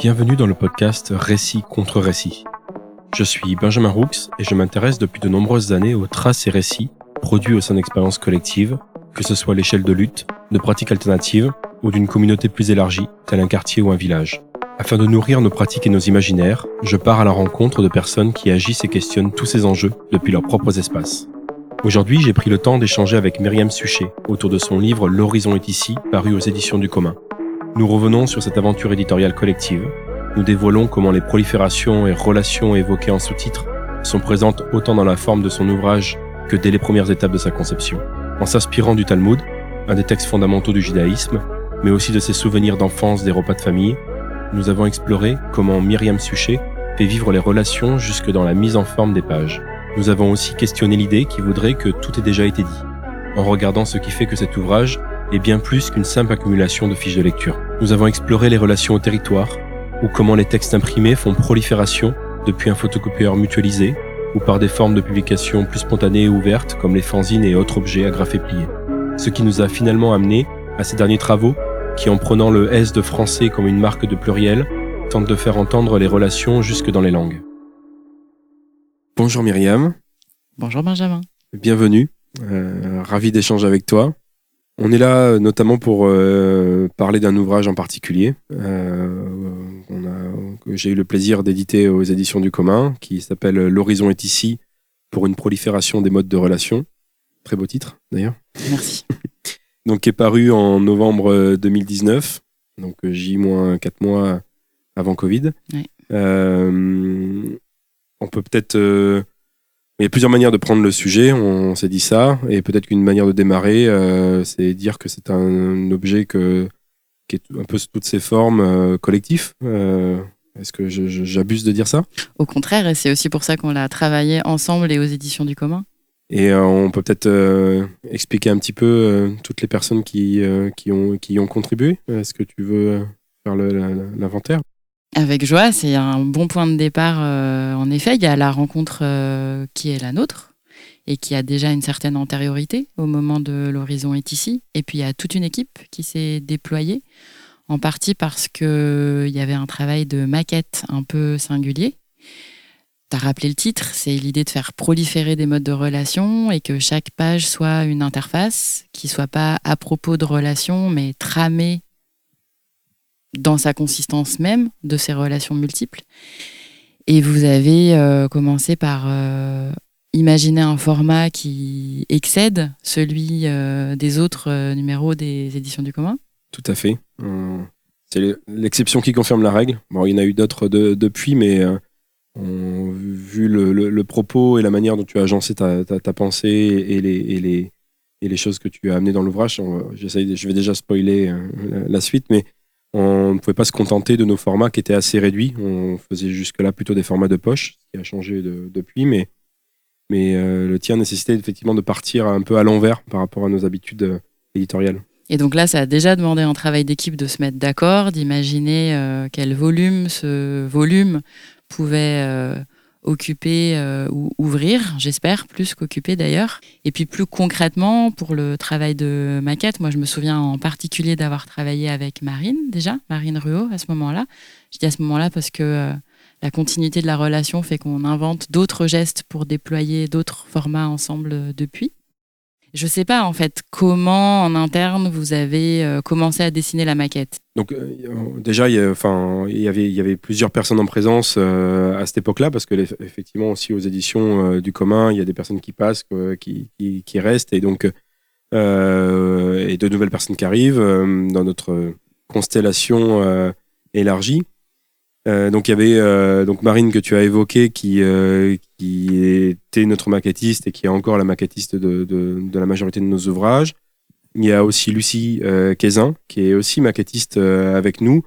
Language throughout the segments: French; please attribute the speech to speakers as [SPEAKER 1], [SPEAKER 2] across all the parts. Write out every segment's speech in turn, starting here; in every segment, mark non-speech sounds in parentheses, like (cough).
[SPEAKER 1] Bienvenue dans le podcast Récit contre récit. Je suis Benjamin Roux et je m'intéresse depuis de nombreuses années aux traces et récits produits au sein d'expériences collectives, que ce soit à l'échelle de lutte, de pratiques alternatives ou d'une communauté plus élargie, tel un quartier ou un village. Afin de nourrir nos pratiques et nos imaginaires, je pars à la rencontre de personnes qui agissent et questionnent tous ces enjeux depuis leurs propres espaces. Aujourd'hui, j'ai pris le temps d'échanger avec Myriam Suchet autour de son livre L'horizon est ici, paru aux éditions du commun. Nous revenons sur cette aventure éditoriale collective. Nous dévoilons comment les proliférations et relations évoquées en sous-titres sont présentes autant dans la forme de son ouvrage que dès les premières étapes de sa conception. En s'inspirant du Talmud, un des textes fondamentaux du judaïsme, mais aussi de ses souvenirs d'enfance des repas de famille, nous avons exploré comment Myriam Suchet fait vivre les relations jusque dans la mise en forme des pages. Nous avons aussi questionné l'idée qui voudrait que tout ait déjà été dit, en regardant ce qui fait que cet ouvrage est bien plus qu'une simple accumulation de fiches de lecture. Nous avons exploré les relations au territoire, ou comment les textes imprimés font prolifération depuis un photocopieur mutualisé, ou par des formes de publication plus spontanées et ouvertes comme les fanzines et autres objets agrafés pliés. Ce qui nous a finalement amené à ces derniers travaux qui, en prenant le S de français comme une marque de pluriel, tentent de faire entendre les relations jusque dans les langues. Bonjour Myriam.
[SPEAKER 2] Bonjour Benjamin.
[SPEAKER 1] Bienvenue. Euh, ravi d'échanger avec toi. On est là notamment pour euh, parler d'un ouvrage en particulier euh, que j'ai eu le plaisir d'éditer aux éditions du commun, qui s'appelle L'horizon est ici pour une prolifération des modes de relation. Très beau titre d'ailleurs.
[SPEAKER 2] Merci. (laughs)
[SPEAKER 1] donc qui est paru en novembre 2019, donc J-4 mois avant Covid. on peut peut-être il y a plusieurs manières de prendre le sujet, on, s'est dit ça, et peut-être qu'une manière de démarrer, euh, c'est dire que c'est un, objet que, qui est un peu sous toutes ses formes euh, collectif. Euh, est-ce que j'abuse de dire ça?
[SPEAKER 2] Au contraire, et c'est aussi pour ça qu'on l'a travaillé ensemble et aux éditions du commun.
[SPEAKER 1] Et on peut peut-être expliquer un petit peu toutes les personnes qui, qui, ont, qui y ont contribué. Est-ce que tu veux faire l'inventaire?
[SPEAKER 2] Avec joie, c'est un bon point de départ. Euh, en effet, il y a la rencontre euh, qui est la nôtre et qui a déjà une certaine antériorité au moment de l'horizon est ici. Et puis il y a toute une équipe qui s'est déployée, en partie parce qu'il y avait un travail de maquette un peu singulier. Tu as rappelé le titre, c'est l'idée de faire proliférer des modes de relation et que chaque page soit une interface qui soit pas à propos de relations, mais tramée dans sa consistance même de ces relations multiples. Et vous avez euh, commencé par euh, imaginer un format qui excède celui euh, des autres numéros des éditions du commun?
[SPEAKER 1] Tout à fait. c'est l'exception qui confirme la règle. Bon, il y en a eu d'autres depuis, mais vu le, propos et la manière dont tu as agencé ta, pensée et les, et, les, choses que tu as amenées dans l'ouvrage, je vais déjà spoiler la suite, mais on ne pouvait pas se contenter de nos formats qui étaient assez réduits. On faisait jusque-là plutôt des formats de poche, ce qui a changé depuis, mais, euh, le tien nécessitait effectivement de partir un peu à l'envers par rapport à nos habitudes euh, éditoriales.
[SPEAKER 2] Et donc là, ça a déjà demandé un travail d'équipe de se mettre d'accord, d'imaginer euh, quel volume ce volume pouvait occuper euh, ou ouvrir, j'espère, plus qu'occuper d'ailleurs. Et puis plus concrètement, pour le travail de maquette, moi je me souviens en particulier d'avoir travaillé avec Marine déjà, Marine Ruot à ce moment-là. Je dis à ce moment-là parce que euh, la continuité de la relation fait qu'on invente d'autres gestes pour déployer d'autres formats ensemble euh, depuis. Je sais pas en fait comment en interne vous avez euh, commencé à dessiner la maquette.
[SPEAKER 1] Donc euh, déjà, il y, enfin, il, avait, plusieurs personnes en présence euh, à cette époque-là, parce que effectivement aussi aux éditions du commun, il y a des personnes qui passent, qui, qui, restent, et donc et de nouvelles personnes qui arrivent dans notre constellation élargie. Euh, donc il y avait euh, donc Marine que tu as évoqué qui, euh, qui était notre maquettiste et qui est encore la maquettiste de, la majorité de nos ouvrages. Il y a aussi Lucie Kézin qui est aussi maquettiste avec nous,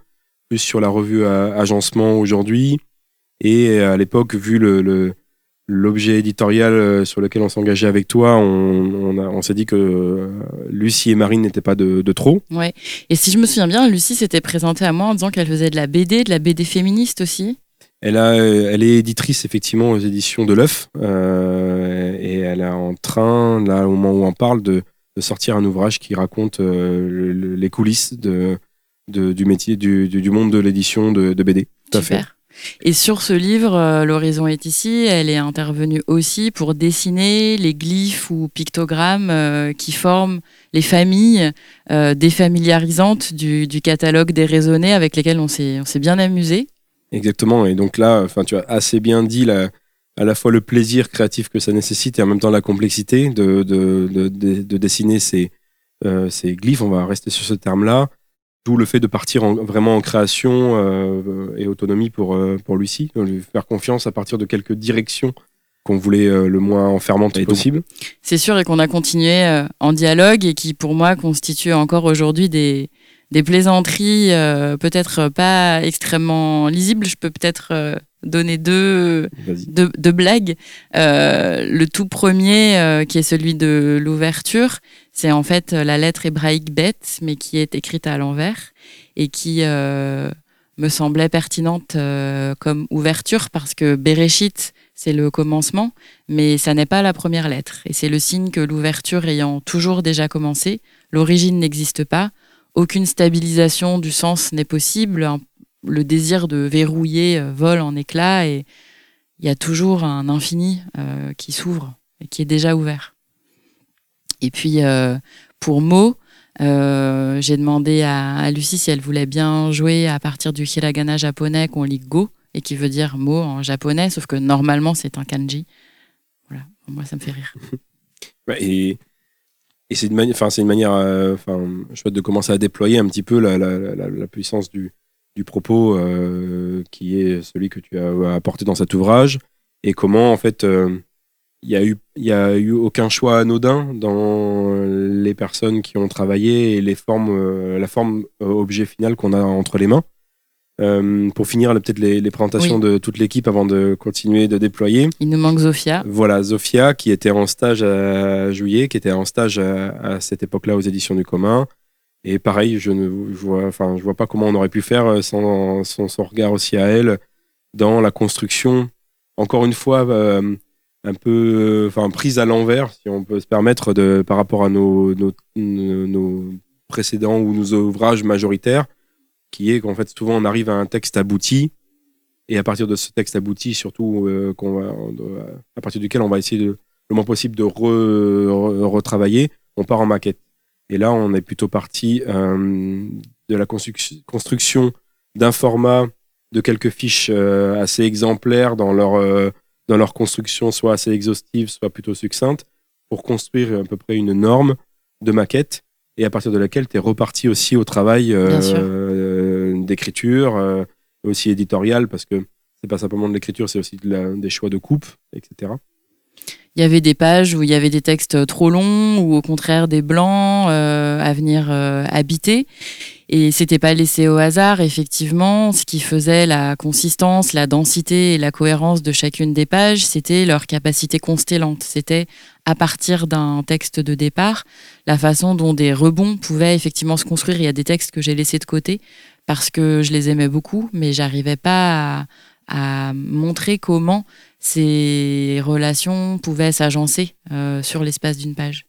[SPEAKER 1] plus sur la revue Agencement aujourd'hui. Et à l'époque, vu le l'objet éditorial euh, sur lequel on s'engageait avec toi, on, on, s'est dit que euh, Lucie et Marine n'étaient pas de, trop.
[SPEAKER 2] Ouais. Et si je me souviens bien, Lucie s'était présentée à moi en disant qu'elle faisait de la BD, de la BD féministe aussi.
[SPEAKER 1] Elle, a, elle est éditrice effectivement aux éditions de l'œuf euh, et elle est en train, là au moment où on parle, de, sortir un ouvrage qui raconte les coulisses de, du métier, du, monde de l'édition de, BD.
[SPEAKER 2] Tout Super. fait. Et sur ce livre, euh, L'horizon est ici, elle est intervenue aussi pour dessiner les glyphes ou pictogrammes euh, qui forment les familles euh, défamiliarisantes du, catalogue des raisonnés avec lesquels on s'est bien amusé.
[SPEAKER 1] Exactement. Et donc là, tu as assez bien dit à la fois le plaisir créatif que ça nécessite et en même temps la complexité de, de, dessiner ces glyphes. On va rester sur ce terme-là D'où le fait de partir vraiment en création euh, et autonomie pour, euh, pour Lucie, lui faire confiance à partir de quelques directions qu'on voulait euh, le moins enfermantes possible.
[SPEAKER 2] C'est sûr et qu'on a continué en dialogue et qui pour moi constitue encore aujourd'hui des, des plaisanteries peut-être pas extrêmement lisibles. Je peux peut-être donner deux, deux, blagues. le tout premier, qui est celui de l'ouverture, c'est en fait euh, la lettre hébraïque bête, mais qui est écrite à l'envers et qui euh, me semblait pertinente euh, comme ouverture parce que Bereshit, c'est le commencement, mais ça n'est pas la première lettre. Et c'est le signe que l'ouverture ayant toujours déjà commencé, l'origine n'existe pas, aucune stabilisation du sens n'est possible, le désir de verrouiller vole en éclats et il y a toujours un infini qui s'ouvre et qui est déjà ouvert. Et puis, euh, pour Mo, euh, j'ai demandé à, Lucie si elle voulait bien jouer à partir du hiragana japonais qu'on lit Go et qui veut dire mot en japonais, sauf que normalement c'est un kanji. Voilà, moi ça me fait rire. (laughs)
[SPEAKER 1] et, et c'est une, c'est une manière euh, de commencer à déployer un petit peu la, puissance du, du propos qui est celui que tu as apporté dans cet ouvrage et comment en fait il y a eu il a eu aucun choix anodin dans les personnes qui ont travaillé et les formes euh, la forme euh, objet final qu'on a entre les mains. Euh, pour finir peut-être les, présentations de toute l'équipe avant de continuer de déployer.
[SPEAKER 2] Il nous manque Zofia.
[SPEAKER 1] Voilà Zofia qui était en stage à juillet qui était en stage à, cette époque-là aux éditions du commun et pareil je ne vois pas comment on aurait pu faire sans, son regard aussi à elle dans la construction. Encore une fois un peu enfin prise à l'envers si on peut se permettre de par rapport à nos, nos, précédents ou nos ouvrages majoritaires qui est qu'en fait souvent on arrive à un texte abouti. Et à partir de ce texte abouti surtout euh, va à partir duquel on va essayer le moins possible de retravailler on part en maquette et là on est plutôt parti euh, de la construction d'un format de quelques fiches euh, assez exemplaires dans leur dans leur construction soit assez exhaustive, soit plutôt succincte, pour construire à peu près une norme de maquette et à partir de laquelle tu es reparti aussi au travail euh, euh, d'écriture, euh, aussi éditorial, parce que c'est pas simplement de l'écriture, c'est aussi des choix de coupe, etc.
[SPEAKER 2] Il y avait des pages où il y avait des textes trop longs ou au contraire des blancs à venir habiter. Et c'était pas laissé au hasard, effectivement. Ce qui faisait la consistance, la densité et la cohérence de chacune des pages, c'était leur capacité constellante. C'était à partir d'un texte de départ, la façon dont des rebonds pouvaient effectivement se construire. Il y a des textes que j'ai laissés de côté parce que je les aimais beaucoup, mais j'arrivais pas à, montrer comment ces relations pouvaient s'agencer euh, sur l'espace d'une page.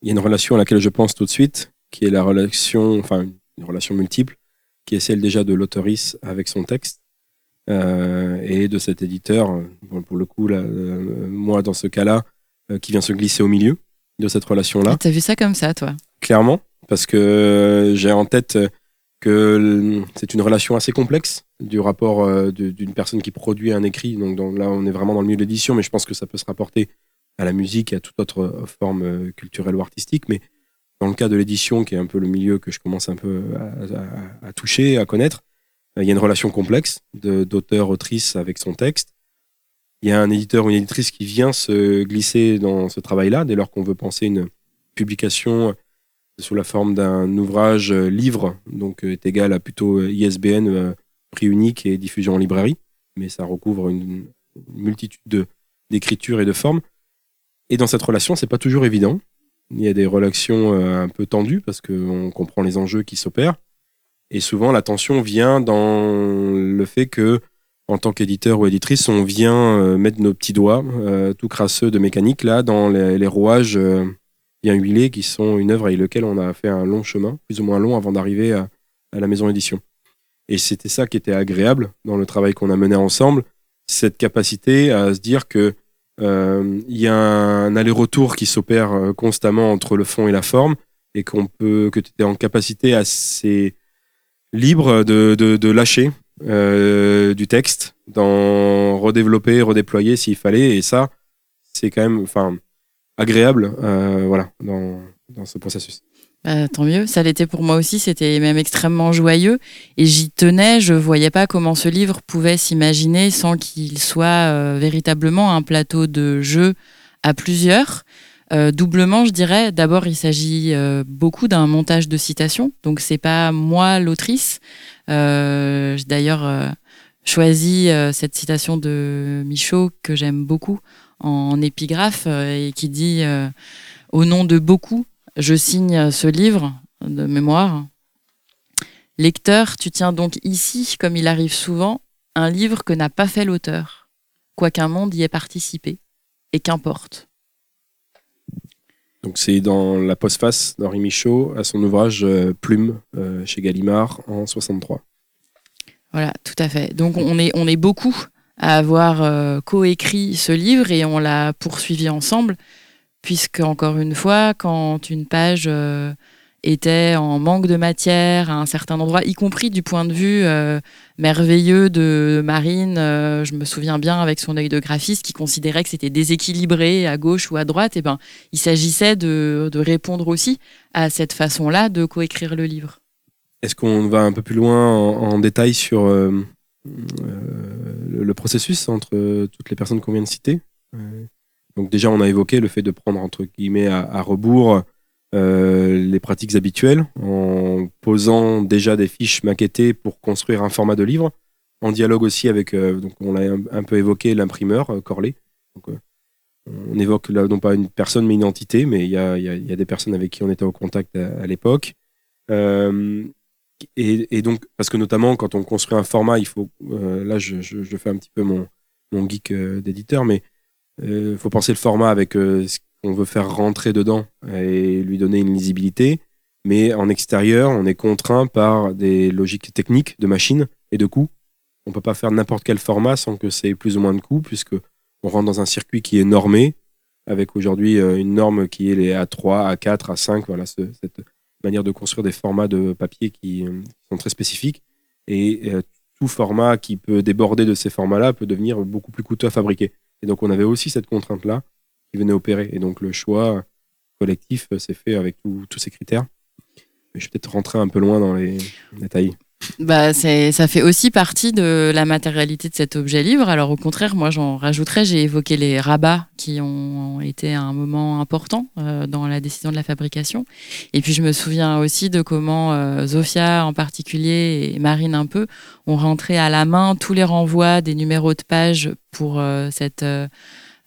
[SPEAKER 1] Il y a une relation à laquelle je pense tout de suite, qui est la relation, enfin une relation multiple, qui est celle déjà de l'autoriste avec son texte euh, et de cet éditeur, pour le coup, là, euh, moi dans ce cas-là, qui vient se glisser au milieu de cette relation-là.
[SPEAKER 2] T'as vu ça comme ça, toi?
[SPEAKER 1] Clairement, parce que j'ai en tête que c'est une relation assez complexe du rapport d'une personne qui produit un écrit. Donc, là, on est vraiment dans le milieu de l'édition, mais je pense que ça peut se rapporter à la musique et à toute autre forme culturelle ou artistique. Mais dans le cas de l'édition, qui est un peu le milieu que je commence un peu à, toucher, à connaître, euh, il y a une relation complexe d'auteur-autrice avec son texte. Il y a un éditeur ou une éditrice qui vient se glisser dans ce travail-là, dès lors qu'on veut penser une publication sous la forme d'un ouvrage euh, livre, donc euh, est égal à plutôt ISBN, prix unique et diffusion en librairie, mais ça recouvre une, multitude d'écritures et de formes. Et dans cette relation, c'est pas toujours évident. Il y a des relations euh, un peu tendues parce qu'on comprend les enjeux qui s'opèrent. Et souvent, la tension vient dans le fait que, en tant qu'éditeur ou éditrice, on vient euh, mettre nos petits doigts, euh, tout crasseux de mécanique, là, dans les, rouages bien huilés, qui sont une œuvre avec laquelle on a fait un long chemin, plus ou moins long, avant d'arriver à, la maison édition. Et c'était ça qui était agréable dans le travail qu'on a mené ensemble, cette capacité à se dire que euh, il y a un aller-retour qui s'opère euh, constamment entre le fond et la forme, et qu'on peut, que tu étais en capacité assez libre de, de, lâcher euh, du texte, d'en redévelopper, redéployer s'il fallait, et ça, c'est quand même, enfin, agréable, voilà, dans, ce processus.
[SPEAKER 2] Bah, tant mieux, ça l'était pour moi aussi, c'était même extrêmement joyeux et j'y tenais, je voyais pas comment ce livre pouvait s'imaginer sans qu'il soit euh, véritablement un plateau de jeu à plusieurs. Euh, doublement, je dirais, d'abord il s'agit euh, beaucoup d'un montage de citations, donc c'est pas moi l'autrice. J'ai d'ailleurs choisi cette citation de Michaud que j'aime beaucoup en épigraphe et qui dit au nom de beaucoup, je signe ce livre de mémoire. Lecteur, tu tiens donc ici, comme il arrive souvent, un livre que n'a pas fait l'auteur, quoiqu'un monde y ait participé, et qu'importe.
[SPEAKER 1] Donc c'est dans la postface d'Henri Michaud à son ouvrage euh, Plume euh, chez Gallimard en 63.
[SPEAKER 2] Voilà, tout à fait. Donc on est, on est beaucoup à avoir euh, coécrit ce livre et on l'a poursuivi ensemble puisque encore une fois, quand une page euh, était en manque de matière à un certain endroit, y compris du point de vue euh, merveilleux de Marine, je me souviens bien avec son œil de graphiste qui considérait que c'était déséquilibré à gauche ou à droite, et eh ben il s'agissait de, répondre aussi à cette façon-là de coécrire le livre.
[SPEAKER 1] Est-ce qu'on va un peu plus loin en, détail sur le, le, processus entre toutes les personnes qu'on vient de citer donc déjà, on a évoqué le fait de prendre entre guillemets à, rebours euh, les pratiques habituelles en posant déjà des fiches maquettées pour construire un format de livre, en dialogue aussi avec, euh, donc on l'a un, peu évoqué, l'imprimeur euh, Corley. on évoque là non pas une personne mais une entité, mais il y a, des personnes avec qui on était au contact à, l'époque. Et, donc, parce que notamment quand on construit un format, il faut, là je, fais un petit peu mon, geek d'éditeur, mais il euh, faut penser le format avec euh, ce qu'on veut faire rentrer dedans et lui donner une lisibilité. Mais en extérieur, on est contraint par des logiques techniques de machine et de coûts. On peut pas faire n'importe quel format sans que c'est plus ou moins de coûts, puisque on rentre dans un circuit qui est normé, avec aujourd'hui euh, une norme qui est les A3, A4, A5, voilà, cette manière de construire des formats de papier qui, sont très spécifiques. Et tout format qui peut déborder de ces formats-là peut devenir beaucoup plus coûteux à fabriquer. Et donc, on avait aussi cette contrainte-là qui venait opérer. Et donc, le choix collectif s'est fait avec tous ces critères. Mais je vais peut-être rentrer un peu loin dans les détails.
[SPEAKER 2] Bah, ça fait aussi partie de la matérialité de cet objet livre. Alors au contraire, moi j'en rajouterais, j'ai évoqué les rabats qui ont été un moment important euh, dans la décision de la fabrication. Et puis je me souviens aussi de comment euh, Zofia en particulier et Marine un peu ont rentré à la main tous les renvois des numéros de page pour euh, cette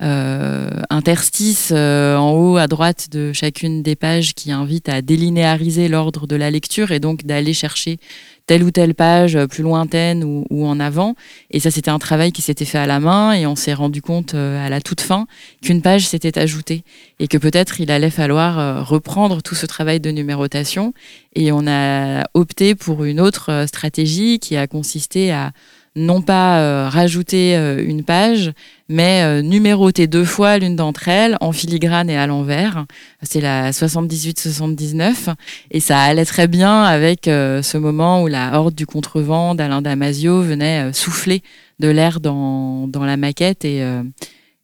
[SPEAKER 2] euh, interstice euh, en haut à droite de chacune des pages qui invite à délinéariser l'ordre de la lecture et donc d'aller chercher telle ou telle page plus lointaine ou, en avant. Et ça, c'était un travail qui s'était fait à la main et on s'est rendu compte euh, à la toute fin qu'une page s'était ajoutée et que peut-être il allait falloir reprendre tout ce travail de numérotation. Et on a opté pour une autre stratégie qui a consisté à non pas euh, rajouter euh, une page, mais euh, numéroter deux fois l'une d'entre elles en filigrane et à l'envers. C'est la 78-79 et ça allait très bien avec ce moment où la horde du contrevent d'Alain Damasio venait souffler de l'air dans, dans, la maquette et,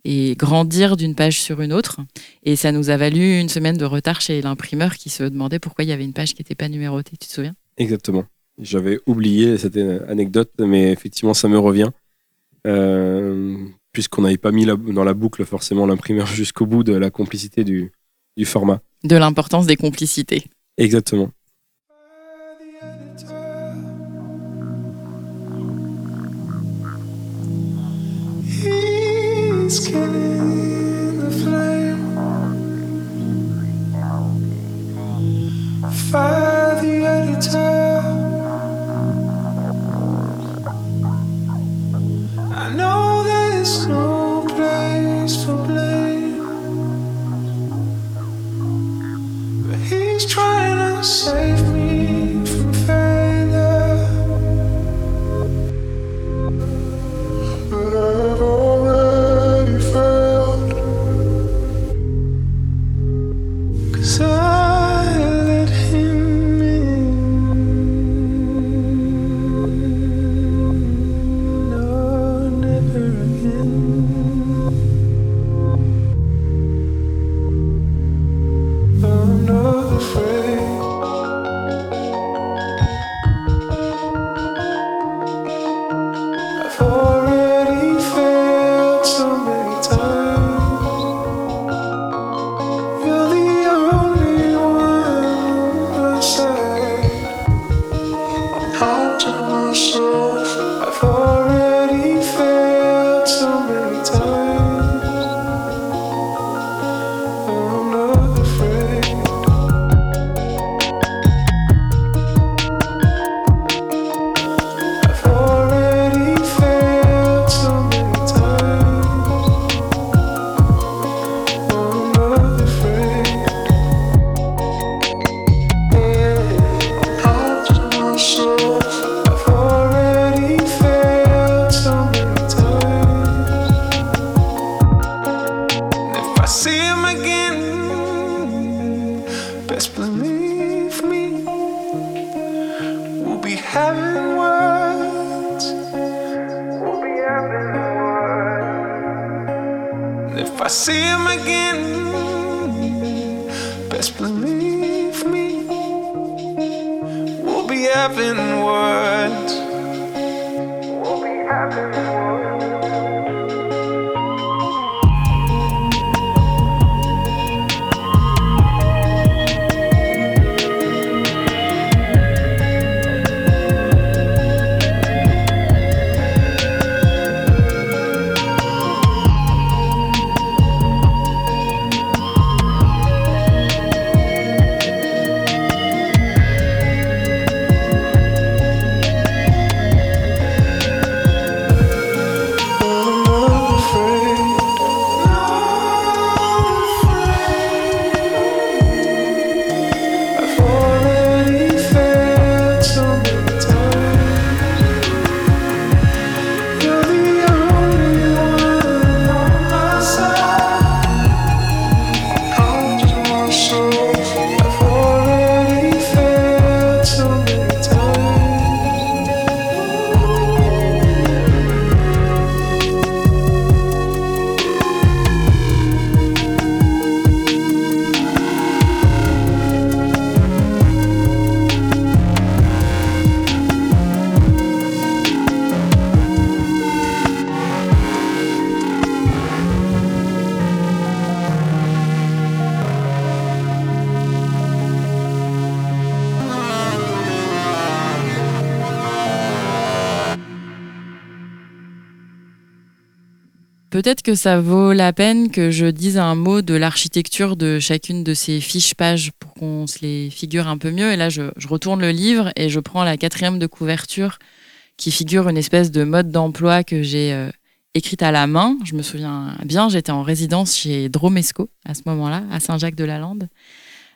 [SPEAKER 2] et grandir d'une page sur une autre. Et ça nous a valu une semaine de retard chez l'imprimeur qui se demandait pourquoi il y avait une page qui n'était pas numérotée. Tu te souviens?
[SPEAKER 1] Exactement. J'avais oublié cette anecdote, mais effectivement, ça me revient. Euh, puisqu'on n'avait pas mis dans la boucle forcément l'imprimeur (laughs) jusqu'au bout de la complicité du, format.
[SPEAKER 2] De l'importance des complicités.
[SPEAKER 1] Exactement.
[SPEAKER 3] Fire editor. safe.
[SPEAKER 2] Peut-être que ça vaut la peine que je dise un mot de l'architecture de chacune de ces fiches pages pour qu'on se les figure un peu mieux. Et là, je, retourne le livre et je prends la quatrième de couverture qui figure une espèce de mode d'emploi que j'ai euh, écrite à la main. Je me souviens bien, j'étais en résidence chez Dromesco à ce moment-là, à Saint-Jacques-de-la-Lande.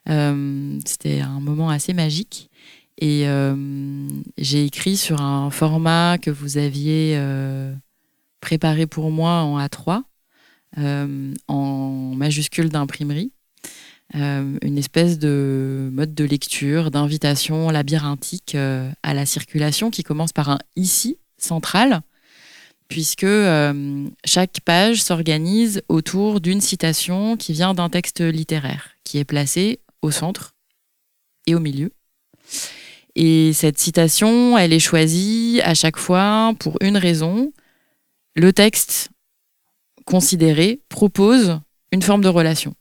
[SPEAKER 2] Euh, C'était un moment assez magique. Et euh, j'ai écrit sur un format que vous aviez préparé pour moi en A3, euh, en majuscule d'imprimerie. Euh, une espèce de mode de lecture, d'invitation labyrinthique euh, à la circulation qui commence par un ici central, puisque chaque page s'organise autour d'une citation qui vient d'un texte littéraire, qui est placé au centre et au milieu. Et cette citation, elle est choisie à chaque fois pour une raison. Le texte considéré propose une forme de relation.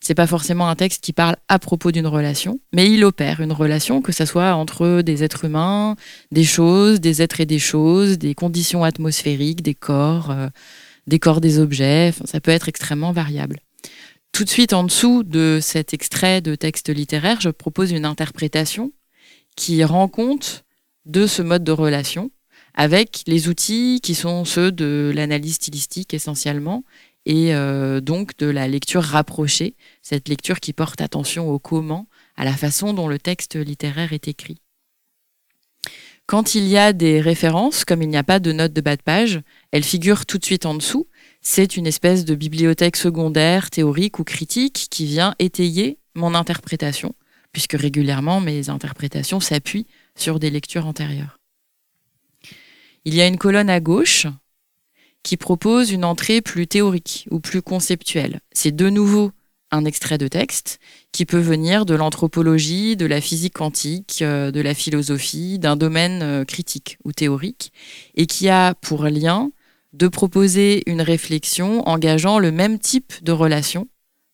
[SPEAKER 2] C'est pas forcément un texte qui parle à propos d'une relation, mais il opère une relation, que ce soit entre des êtres humains, des choses, des êtres et des choses, des conditions atmosphériques, des corps, euh, des corps des objets. Ça peut être extrêmement variable. Tout de suite en dessous de cet extrait de texte littéraire, je propose une interprétation qui rend compte de ce mode de relation avec les outils qui sont ceux de l'analyse stylistique essentiellement et euh, donc de la lecture rapprochée, cette lecture qui porte attention au comment, à la façon dont le texte littéraire est écrit. Quand il y a des références, comme il n'y a pas de notes de bas de page, elles figurent tout de suite en dessous. C'est une espèce de bibliothèque secondaire, théorique ou critique qui vient étayer mon interprétation, puisque régulièrement mes interprétations s'appuient sur des lectures antérieures. Il y a une colonne à gauche qui propose une entrée plus théorique ou plus conceptuelle. C'est de nouveau un extrait de texte qui peut venir de l'anthropologie, de la physique quantique, euh, de la philosophie, d'un domaine euh, critique ou théorique, et qui a pour lien de proposer une réflexion engageant le même type de relation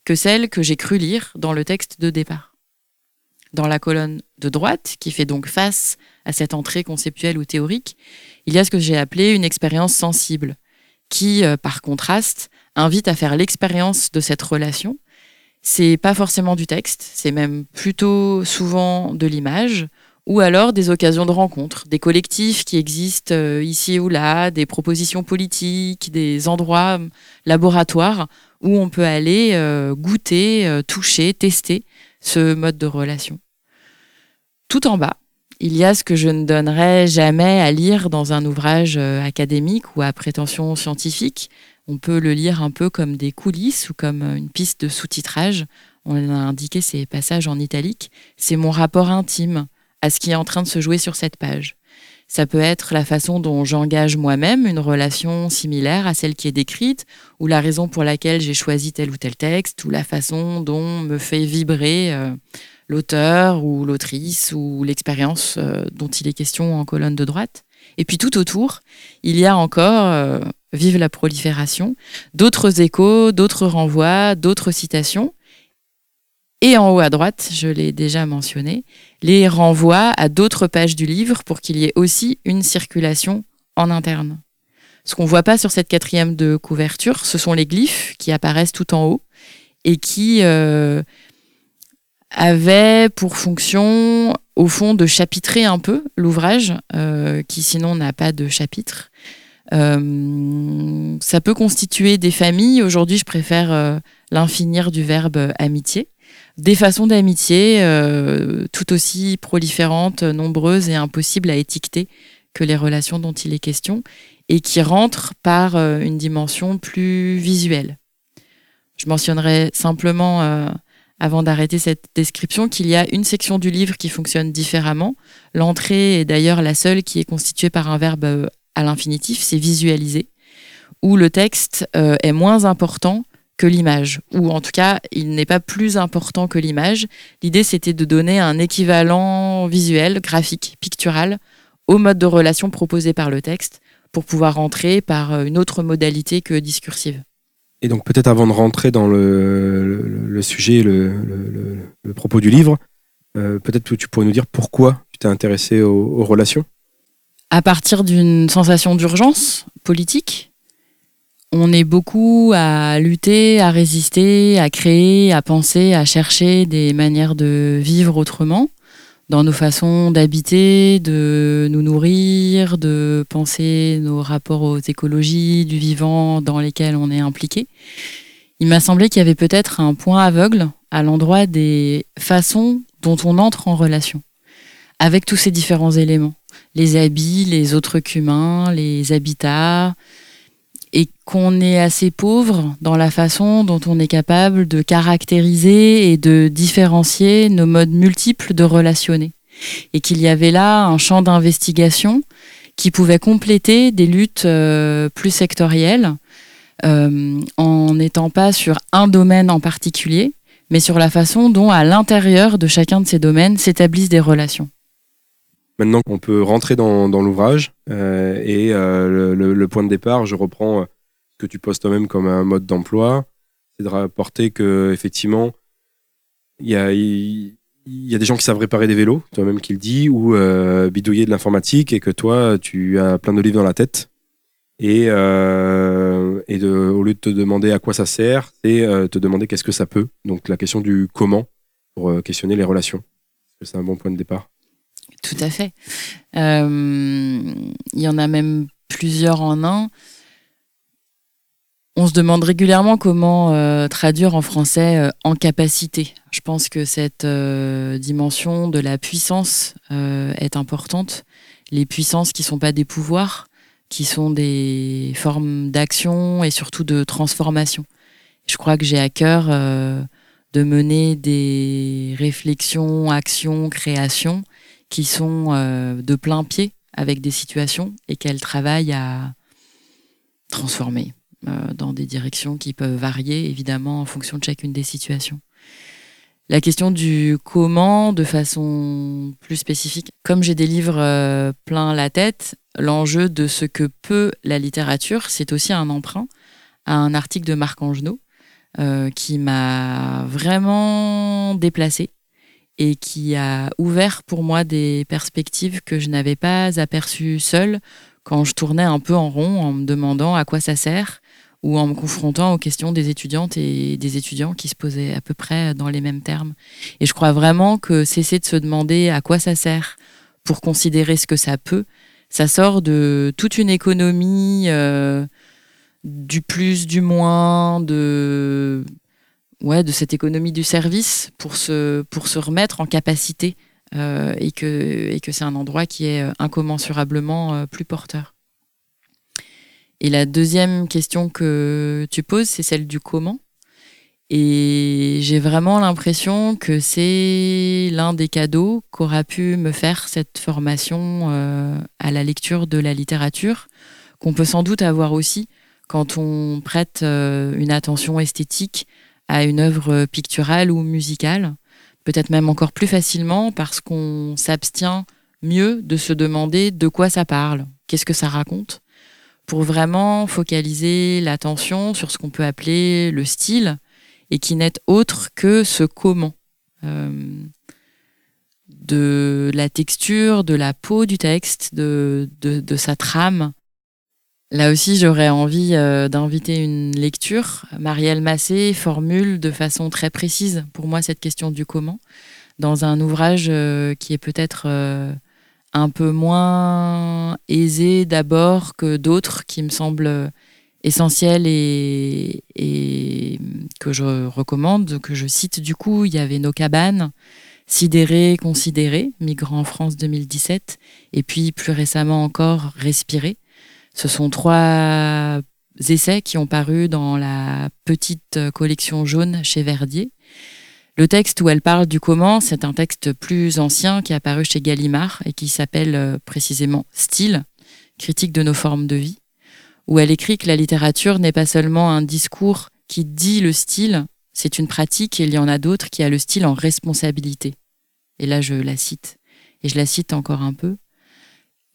[SPEAKER 2] que celle que j'ai cru lire dans le texte de départ. Dans la colonne de droite, qui fait donc face à cette entrée conceptuelle ou théorique, il y a ce que j'ai appelé une expérience sensible, qui, euh, par contraste, invite à faire l'expérience de cette relation. C'est pas forcément du texte, c'est même plutôt souvent de l'image, ou alors des occasions de rencontre, des collectifs qui existent euh, ici ou là, des propositions politiques, des endroits euh, laboratoires où on peut aller euh, goûter, toucher, tester ce mode de relation. Tout en bas, il y a ce que je ne donnerais jamais à lire dans un ouvrage euh, académique ou à prétention scientifique. On peut le lire un peu comme des coulisses ou comme euh, une piste de sous-titrage. On a indiqué ces passages en italique. C'est mon rapport intime à ce qui est en train de se jouer sur cette page. Ça peut être la façon dont j'engage moi-même une relation similaire à celle qui est décrite, ou la raison pour laquelle j'ai choisi tel ou tel texte, ou la façon dont me fait vibrer euh, l'auteur ou l'autrice, ou l'expérience euh, dont il est question en colonne de droite. Et puis tout autour, il y a encore, euh, vive la prolifération, d'autres échos, d'autres renvois, d'autres citations. Et en haut à droite, je l'ai déjà mentionné, les renvois à d'autres pages du livre pour qu'il y ait aussi une circulation en interne. Ce qu'on voit pas sur cette quatrième de couverture, ce sont les glyphes qui apparaissent tout en haut et qui euh, avaient pour fonction, au fond, de chapitrer un peu l'ouvrage, euh, qui sinon n'a pas de chapitre. Euh, ça peut constituer des familles. Aujourd'hui, je préfère euh, l'infinir du verbe amitié des façons d'amitié euh, tout aussi proliférantes, nombreuses et impossibles à étiqueter que les relations dont il est question, et qui rentrent par euh, une dimension plus visuelle. Je mentionnerai simplement, euh, avant d'arrêter cette description, qu'il y a une section du livre qui fonctionne différemment. L'entrée est d'ailleurs la seule qui est constituée par un verbe euh, à l'infinitif, c'est visualiser, où le texte euh, est moins important que l'image, ou en tout cas, il n'est pas plus important que l'image. L'idée, c'était de donner un équivalent visuel, graphique, pictural au mode de relation proposé par le texte pour pouvoir entrer par euh, une autre modalité que discursive.
[SPEAKER 1] Et donc peut-être avant de rentrer dans le, sujet, le, propos du livre, euh, peut-être que tu pourrais nous dire pourquoi tu t'es intéressé aux relations?
[SPEAKER 2] À partir d'une sensation d'urgence politique, on est beaucoup à lutter, à résister, à créer, à penser, à chercher des manières de vivre autrement dans nos façons d'habiter, de nous nourrir, de penser nos rapports aux écologies du vivant dans lesquels on est impliqué. Il m'a semblé qu'il y avait peut-être un point aveugle à l'endroit des façons dont on entre en relation avec tous ces différents éléments. Les habits, les autres qu'humains, les habitats, et qu'on est assez pauvre dans la façon dont on est capable de caractériser et de différencier nos modes multiples de relationner. Et qu'il y avait là un champ d'investigation qui pouvait compléter des luttes euh, plus sectorielles euh, en n'étant pas sur un domaine en particulier, mais sur la façon dont à l'intérieur de chacun de ces domaines s'établissent des relations.
[SPEAKER 1] Maintenant qu'on peut rentrer dans, l'ouvrage euh, et euh, le, point de départ, je reprends euh, ce que tu poses toi-même comme un mode d'emploi, c'est de rapporter que effectivement il y a, des gens qui savent réparer des vélos, toi-même qui le dis, ou bidouiller de l'informatique et que toi tu as plein de livres dans la tête et, au lieu de te demander à quoi ça sert, c'est euh, te demander qu'est-ce que ça peut. Donc la question du comment pour questionner les relations. C'est un bon point de départ?
[SPEAKER 2] Tout à fait. Euh, il y en a même plusieurs en un. On se demande régulièrement comment euh, traduire en français euh, en capacité. Je pense que cette euh, dimension de la puissance euh, est importante. Les puissances qui ne sont pas des pouvoirs, qui sont des formes d'action et surtout de transformation. Je crois que j'ai à cœur euh, de mener des réflexions, actions, créations qui sont euh, de plein pied avec des situations et qu'elles travaillent à transformer euh, dans des directions qui peuvent varier évidemment en fonction de chacune des situations. La question du comment de façon plus spécifique, comme j'ai des livres euh, plein la tête, l'enjeu de ce que peut la littérature, c'est aussi un emprunt à un article de Marc Angenot euh, qui m'a vraiment déplacé et qui a ouvert pour moi des perspectives que je n'avais pas aperçues seule quand je tournais un peu en rond en me demandant à quoi ça sert ou en me confrontant aux questions des étudiantes et des étudiants qui se posaient à peu près dans les mêmes termes. Et je crois vraiment que cesser de se demander à quoi ça sert pour considérer ce que ça peut, ça sort de toute une économie euh, du plus, du moins, de ouais, de cette économie du service pour se, pour se remettre en capacité euh, et que, et que c'est un endroit qui est incommensurablement euh, plus porteur. Et la deuxième question que tu poses, c'est celle du comment. Et j'ai vraiment l'impression que c'est l'un des cadeaux qu'aura pu me faire cette formation euh, à la lecture de la littérature, qu'on peut sans doute avoir aussi quand on prête euh, une attention esthétique à une œuvre picturale ou musicale, peut-être même encore plus facilement parce qu'on s'abstient mieux de se demander de quoi ça parle, qu'est-ce que ça raconte, pour vraiment focaliser l'attention sur ce qu'on peut appeler le style et qui n'est autre que ce comment. Euh, de la texture, de la peau du texte, de sa trame. Là aussi, j'aurais envie euh, d'inviter une lecture. Marielle Massé formule de façon très précise pour moi cette question du comment dans un ouvrage euh, qui est peut-être euh, un peu moins aisé d'abord que d'autres qui me semblent essentiels et, et que je recommande, que je cite du coup. Il y avait Nos cabanes, Sidéré, Considéré, Migrants en France 2017, et puis plus récemment encore Respirer. Ce sont trois essais qui ont paru dans la petite collection jaune chez Verdier. Le texte où elle parle du comment, c'est un texte plus ancien qui est apparu chez Gallimard et qui s'appelle euh, précisément Style, critique de nos formes de vie, où elle écrit que la littérature n'est pas seulement un discours qui dit le style, c'est une pratique et il y en a d'autres qui a le style en responsabilité. Et là, je la cite. Et je la cite encore un peu.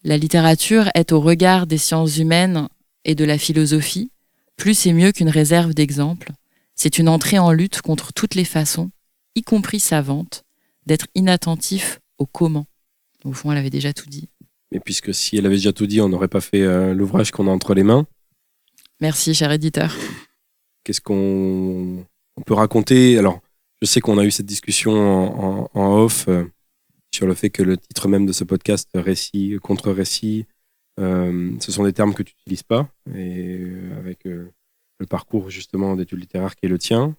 [SPEAKER 2] La littérature est au regard des sciences humaines et de la philosophie, plus et mieux qu'une réserve d'exemples. C'est une entrée en lutte contre toutes les façons, y compris savantes, d'être inattentif au comment. Au fond, elle avait déjà tout dit.
[SPEAKER 1] Mais puisque si elle avait déjà tout dit, on n'aurait pas fait euh, l'ouvrage qu'on a entre les mains.
[SPEAKER 2] Merci, cher éditeur.
[SPEAKER 1] Qu'est-ce qu'on on peut raconter? Alors, je sais qu'on a eu cette discussion en, en- en off euh, sur le fait que le titre même de ce podcast, récit contre récit, euh, ce sont des termes que tu n'utilises pas, et euh, avec euh, le parcours justement d'études littéraires qui est le tien.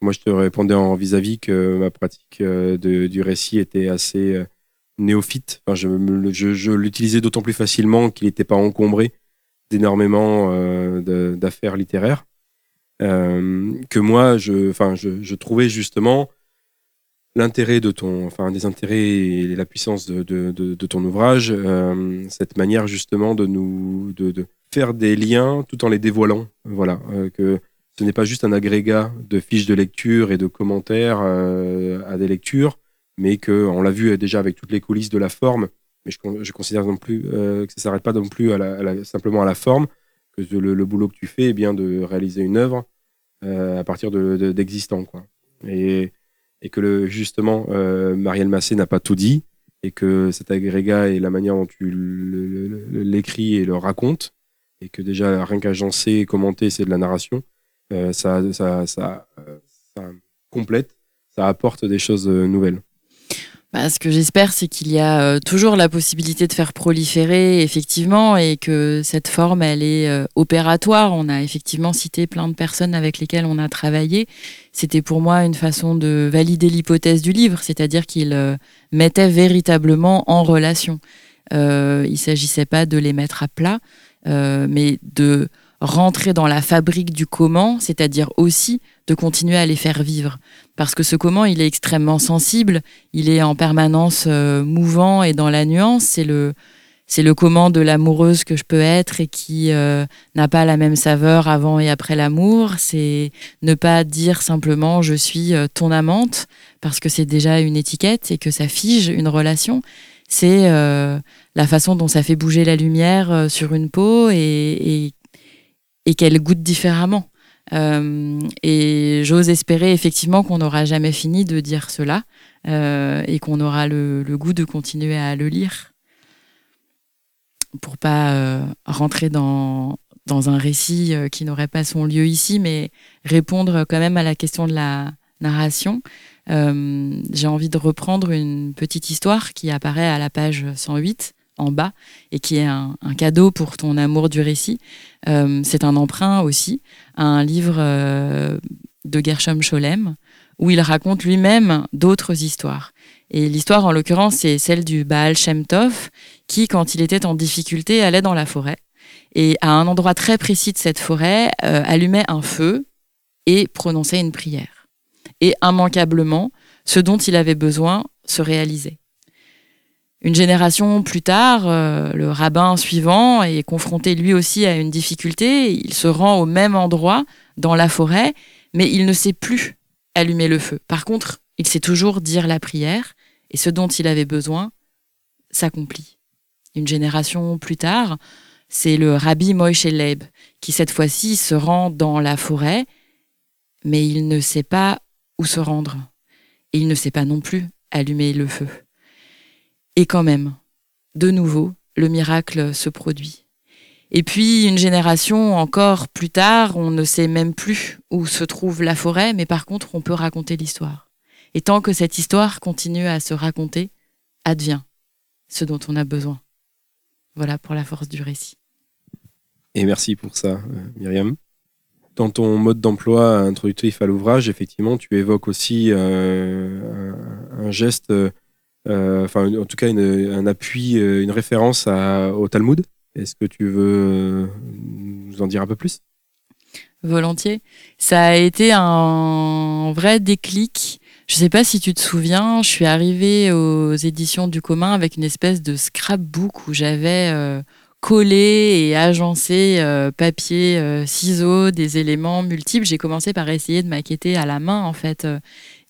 [SPEAKER 1] Moi, je te répondais en vis-à-vis que ma pratique euh, du récit était assez euh, néophyte. Enfin, je l'utilisais d'autant plus facilement qu'il n'était pas encombré d'énormément euh, d'affaires littéraires. Euh, que moi, enfin, je trouvais justement l'intérêt de ton, enfin, des intérêts et la puissance de, de, de, ton ouvrage, euh, cette manière justement de nous, de, faire des liens tout en les dévoilant. Voilà, euh, que ce n'est pas juste un agrégat de fiches de lecture et de commentaires euh, à des lectures, mais que on l'a vu déjà avec toutes les coulisses de la forme. Mais je, je considère non plus euh, que ça s'arrête pas non plus à la, à la- simplement à la forme, que le, le boulot que tu fais est bien de réaliser une œuvre euh, à partir de- de- d'existants, quoi. Et, et que le, justement, euh, Marielle Massé n'a pas tout dit, et que cet agrégat et la manière dont tu l'écris et le racontes, et que déjà rien qu'agencer et commenter, c'est de la narration, euh, euh, ça complète, ça apporte des choses euh, nouvelles.
[SPEAKER 2] Bah, ce que j'espère, c'est qu'il y a euh, toujours la possibilité de faire proliférer, effectivement, et que cette forme, elle est euh, opératoire. On a effectivement cité plein de personnes avec lesquelles on a travaillé. C'était pour moi une façon de valider l'hypothèse du livre, c'est-à-dire qu'il euh, mettait véritablement en relation. Il s'agissait pas de les mettre à plat, mais de rentrer dans la fabrique du comment, c'est-à-dire aussi de continuer à les faire vivre. Parce que ce comment, il est extrêmement sensible, il est en permanence euh, mouvant et dans la nuance. C'est le, c'est le comment de l'amoureuse que je peux être et qui euh, n'a pas la même saveur avant et après l'amour. C'est ne pas dire simplement je suis euh, ton amante parce que c'est déjà une étiquette et que ça fige une relation. C'est la façon dont ça fait bouger la lumière sur une peau et, et, et qu'elle goûte différemment. Euh, et j'ose espérer effectivement qu'on n'aura jamais fini de dire cela euh, et qu'on aura le, goût de continuer à le lire pour pas euh, rentrer dans, dans un récit qui n'aurait pas son lieu ici, mais répondre quand même à la question de la narration. J'ai envie de reprendre une petite histoire qui apparaît à la page 108 en bas et qui est un, cadeau pour ton amour du récit. Euh, C'est un emprunt aussi à un livre euh, de Gershom Scholem où il raconte lui-même d'autres histoires. Et l'histoire, en l'occurrence, c'est celle du Baal Shem Tov, qui, quand il était en difficulté, allait dans la forêt. Et à un endroit très précis de cette forêt, euh, allumait un feu et prononçait une prière. Et immanquablement, ce dont il avait besoin se réalisait. Une génération plus tard, euh, le rabbin suivant est confronté lui aussi à une difficulté. Il se rend au même endroit, dans la forêt, mais il ne sait plus allumer le feu. Par contre, il sait toujours dire la prière, et ce dont il avait besoin s'accomplit. Une génération plus tard, c'est le rabbi Moïse Leib qui cette fois-ci se rend dans la forêt, mais il ne sait pas où se rendre. Et il ne sait pas non plus allumer le feu. Et quand même, de nouveau, le miracle se produit. Et puis, une génération encore plus tard, on ne sait même plus où se trouve la forêt, mais par contre, on peut raconter l'histoire. Et tant que cette histoire continue à se raconter, advient ce dont on a besoin. Voilà pour la force du récit.
[SPEAKER 1] Et merci pour ça, euh, Myriam. Dans ton mode d'emploi introductif à l'ouvrage, effectivement, tu évoques aussi euh, un, geste, euh, enfin, en tout cas, un appui, euh, une référence au Talmud. Est-ce que tu veux euh, nous en dire un peu plus?
[SPEAKER 2] Volontiers. Ça a été un vrai déclic. Je sais pas si tu te souviens, je suis arrivée aux éditions du commun avec une espèce de scrapbook où j'avais euh, collé et agencé euh, papier, euh, ciseaux, des éléments multiples. J'ai commencé par essayer de maqueter à la main, en fait, euh,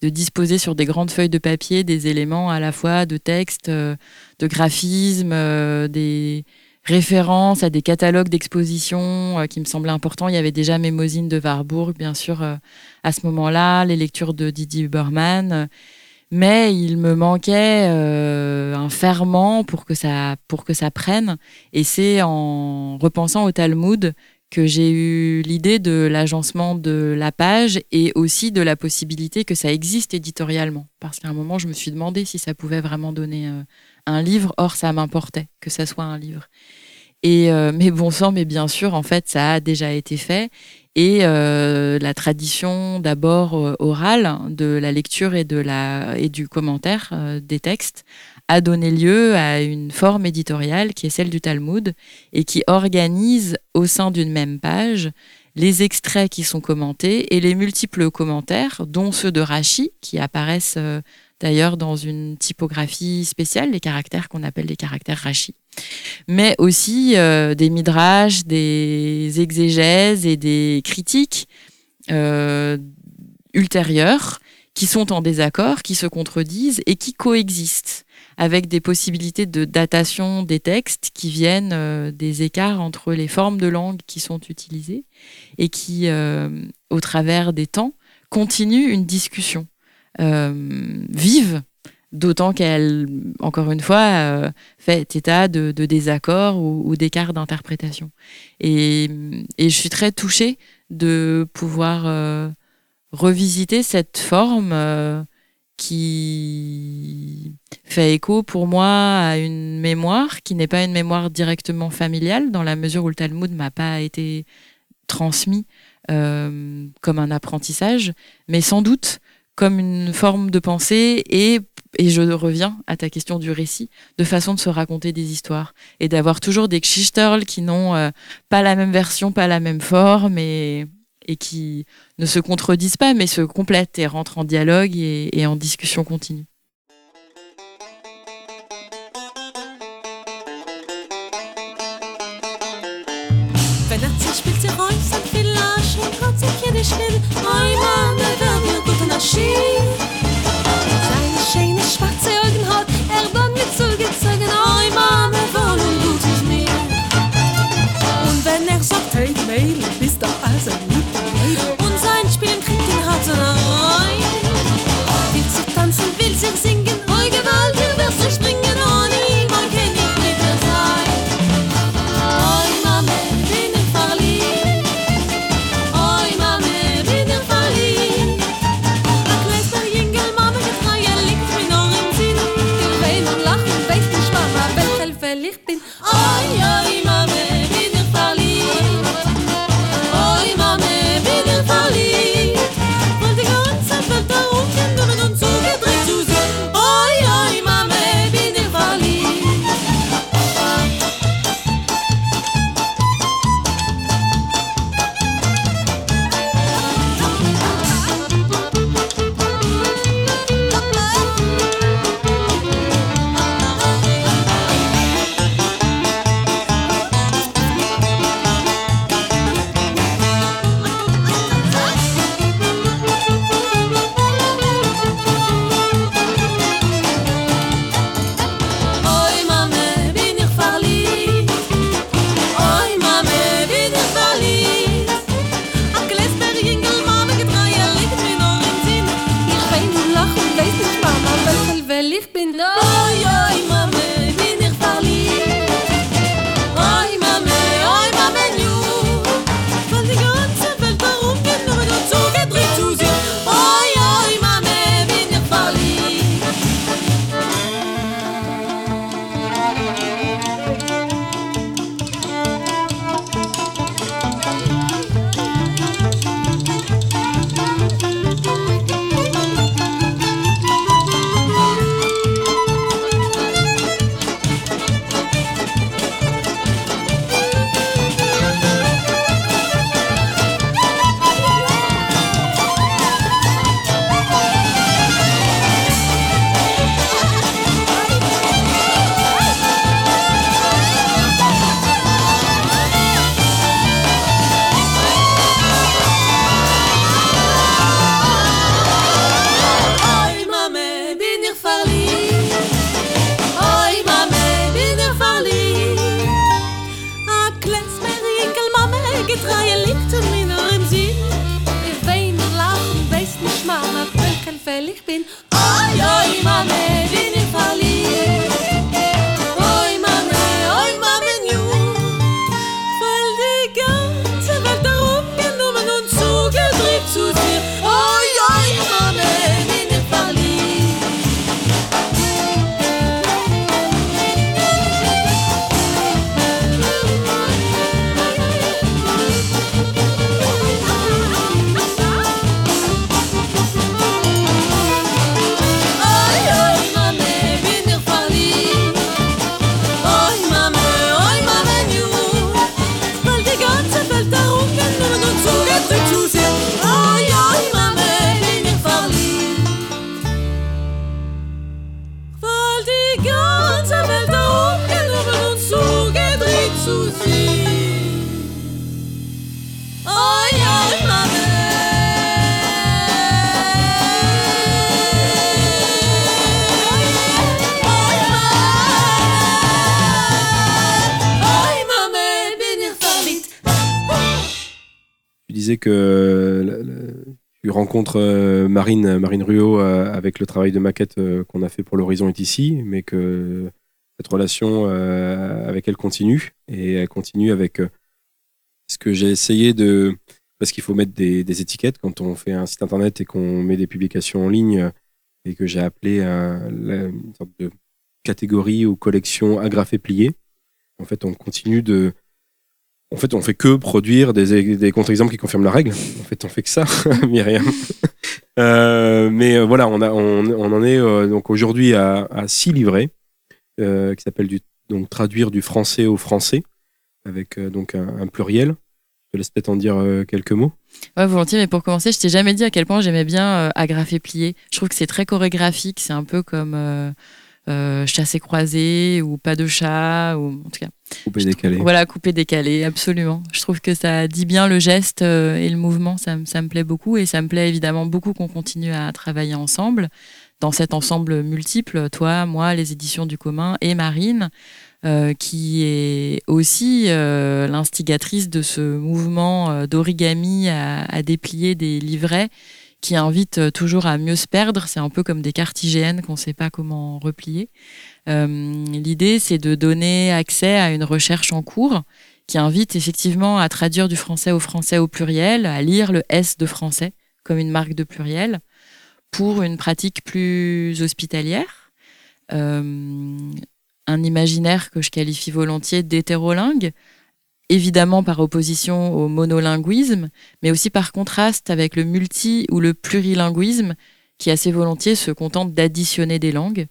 [SPEAKER 2] de disposer sur des grandes feuilles de papier des éléments à la fois de texte, euh, de graphisme, euh, des références à des catalogues d'expositions euh, qui me semblaient importants. Il y avait déjà Mémosine de Warburg, bien sûr, à ce moment-là, les lectures de Didier Huberman. euh, mais il me manquait un ferment pour que ça pour que ça prenne. Et c'est en repensant au Talmud que j'ai eu l'idée de l'agencement de la page et aussi de la possibilité que ça existe éditorialement. Parce qu'à un moment, je me suis demandé si ça pouvait vraiment donner euh, un livre. Or, ça m'importait que ça soit un livre. Et euh, mais bon sang, mais bien sûr, en fait, ça a déjà été fait. Et euh, la tradition d'abord euh, orale de la lecture et, de la, et du commentaire des textes a donné lieu à une forme éditoriale qui est celle du Talmud et qui organise au sein d'une même page les extraits qui sont commentés et les multiples commentaires, dont ceux de Rachi, qui apparaissent euh, d'ailleurs dans une typographie spéciale, les caractères qu'on appelle les caractères Rachi. Mais aussi euh, des midrash, des exégèses et des critiques euh, ultérieures qui sont en désaccord, qui se contredisent et qui coexistent avec des possibilités de datation des textes qui viennent euh, des écarts entre les formes de langue qui sont utilisées et qui, euh, au travers des temps, continuent une discussion euh, vive, d'autant qu'elle, encore une fois, fait état de, désaccords ou, d'écarts d'interprétation. Et, je suis très touchée de pouvoir revisiter cette forme qui fait écho pour moi à une mémoire qui n'est pas une mémoire directement familiale, dans la mesure où le Talmud m'a pas été transmis euh, comme un apprentissage, mais sans doute comme une forme de pensée et, et je reviens à ta question du récit, de façon de se raconter des histoires et d'avoir toujours des geschichterl qui n'ont euh, pas la même version, pas la même forme et, et qui ne se contredisent pas mais se complètent et rentrent en dialogue et, en discussion continue.
[SPEAKER 4] ehrlich bin
[SPEAKER 1] euh, Marine, Marine Ruot euh, avec le travail de maquette euh, qu'on a fait pour l'Horizon est ici, mais que cette relation avec elle continue et elle continue avec ce que j'ai essayé de parce qu'il faut mettre des, étiquettes quand on fait un site internet et qu'on met des publications en ligne et que j'ai appelé la- une sorte de catégorie ou collection agrafée pliée. En fait, on continue de en fait, on fait que produire des, contre-exemples qui confirment la règle. En fait, on fait que ça, (laughs) Myriam. Euh, mais euh, voilà, on, en est euh, donc aujourd'hui à, six livrets qui s'appellent donc traduire du français au français avec donc un, pluriel. Je te laisse peut-être en dire quelques mots.
[SPEAKER 2] Ouais, volontiers, mais pour commencer, je t'ai jamais dit à quel point j'aimais bien agrafer plier. Je trouve que c'est très chorégraphique, c'est un peu comme euh, chasser croisé ou pas de chat, ou en tout cas.
[SPEAKER 1] Coupé décalé.
[SPEAKER 2] Voilà, coupé décalé, absolument. Je trouve que ça dit bien le geste euh, et le mouvement, ça, me- ça me plaît beaucoup et ça me plaît évidemment beaucoup qu'on continue à travailler ensemble dans cet ensemble multiple, toi, moi, les éditions du commun et Marine, euh, qui est aussi euh, l'instigatrice de ce mouvement d'origami à, à déplier des livrets qui invite euh, toujours à mieux se perdre. C'est un peu comme des cartes qu'on ne sait pas comment replier. Euh, L'idée, c'est de donner accès à une recherche en cours qui invite effectivement à traduire du français au français au pluriel, à lire le S de français comme une marque de pluriel pour une pratique plus hospitalière. Euh, un imaginaire que je qualifie volontiers d'hétérolingue, évidemment par opposition au monolinguisme, mais aussi par contraste avec le multi ou le plurilinguisme qui assez volontiers se contente d'additionner des langues.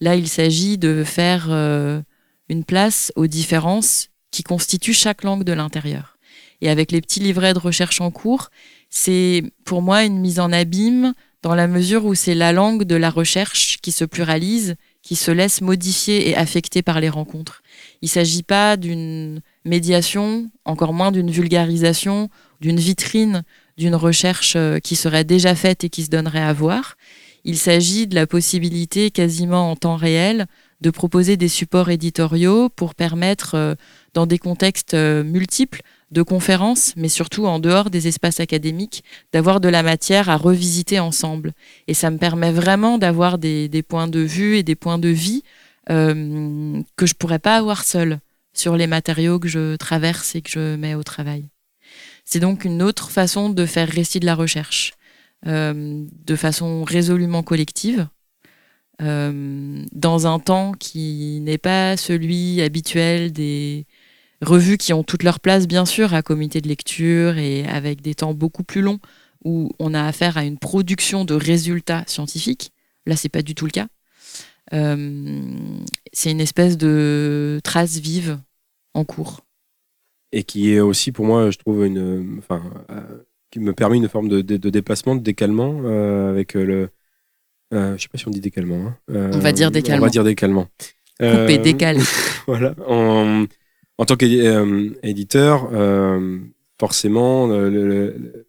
[SPEAKER 2] Là, il s'agit de faire euh, une place aux différences qui constituent chaque langue de l'intérieur. Et avec les petits livrets de recherche en cours, c'est pour moi une mise en abîme dans la mesure où c'est la langue de la recherche qui se pluralise, qui se laisse modifier et affecter par les rencontres. Il ne s'agit pas d'une médiation, encore moins d'une vulgarisation, d'une vitrine, d'une recherche euh, qui serait déjà faite et qui se donnerait à voir. Il s'agit de la possibilité quasiment en temps réel de proposer des supports éditoriaux pour permettre, euh, dans des contextes euh, multiples, de conférences, mais surtout en dehors des espaces académiques, d'avoir de la matière à revisiter ensemble. Et ça me permet vraiment d'avoir des, points de vue et des points de vie euh, que je pourrais pas avoir seul sur les matériaux que je traverse et que je mets au travail. C'est donc une autre façon de faire récit de la recherche, euh, de façon résolument collective, euh, dans un temps qui n'est pas celui habituel des revues qui ont toute leur place, bien sûr, à comité de lecture et avec des temps beaucoup plus longs où on a affaire à une production de résultats scientifiques. Là, c'est pas du tout le cas. Euh, c'est une espèce de trace vive en cours.
[SPEAKER 1] et qui est aussi pour moi, je trouve, une, enfin, euh, qui me permet une forme de, de- de déplacement, de décalement euh, avec le. Je sais pas si on dit décalement. hein.
[SPEAKER 2] On va dire
[SPEAKER 1] On
[SPEAKER 2] décalement.
[SPEAKER 1] va dire décalement.
[SPEAKER 2] Coupé, décalé. (laughs)
[SPEAKER 1] voilà. En tant qu'éditeur, euh, forcément, le- le-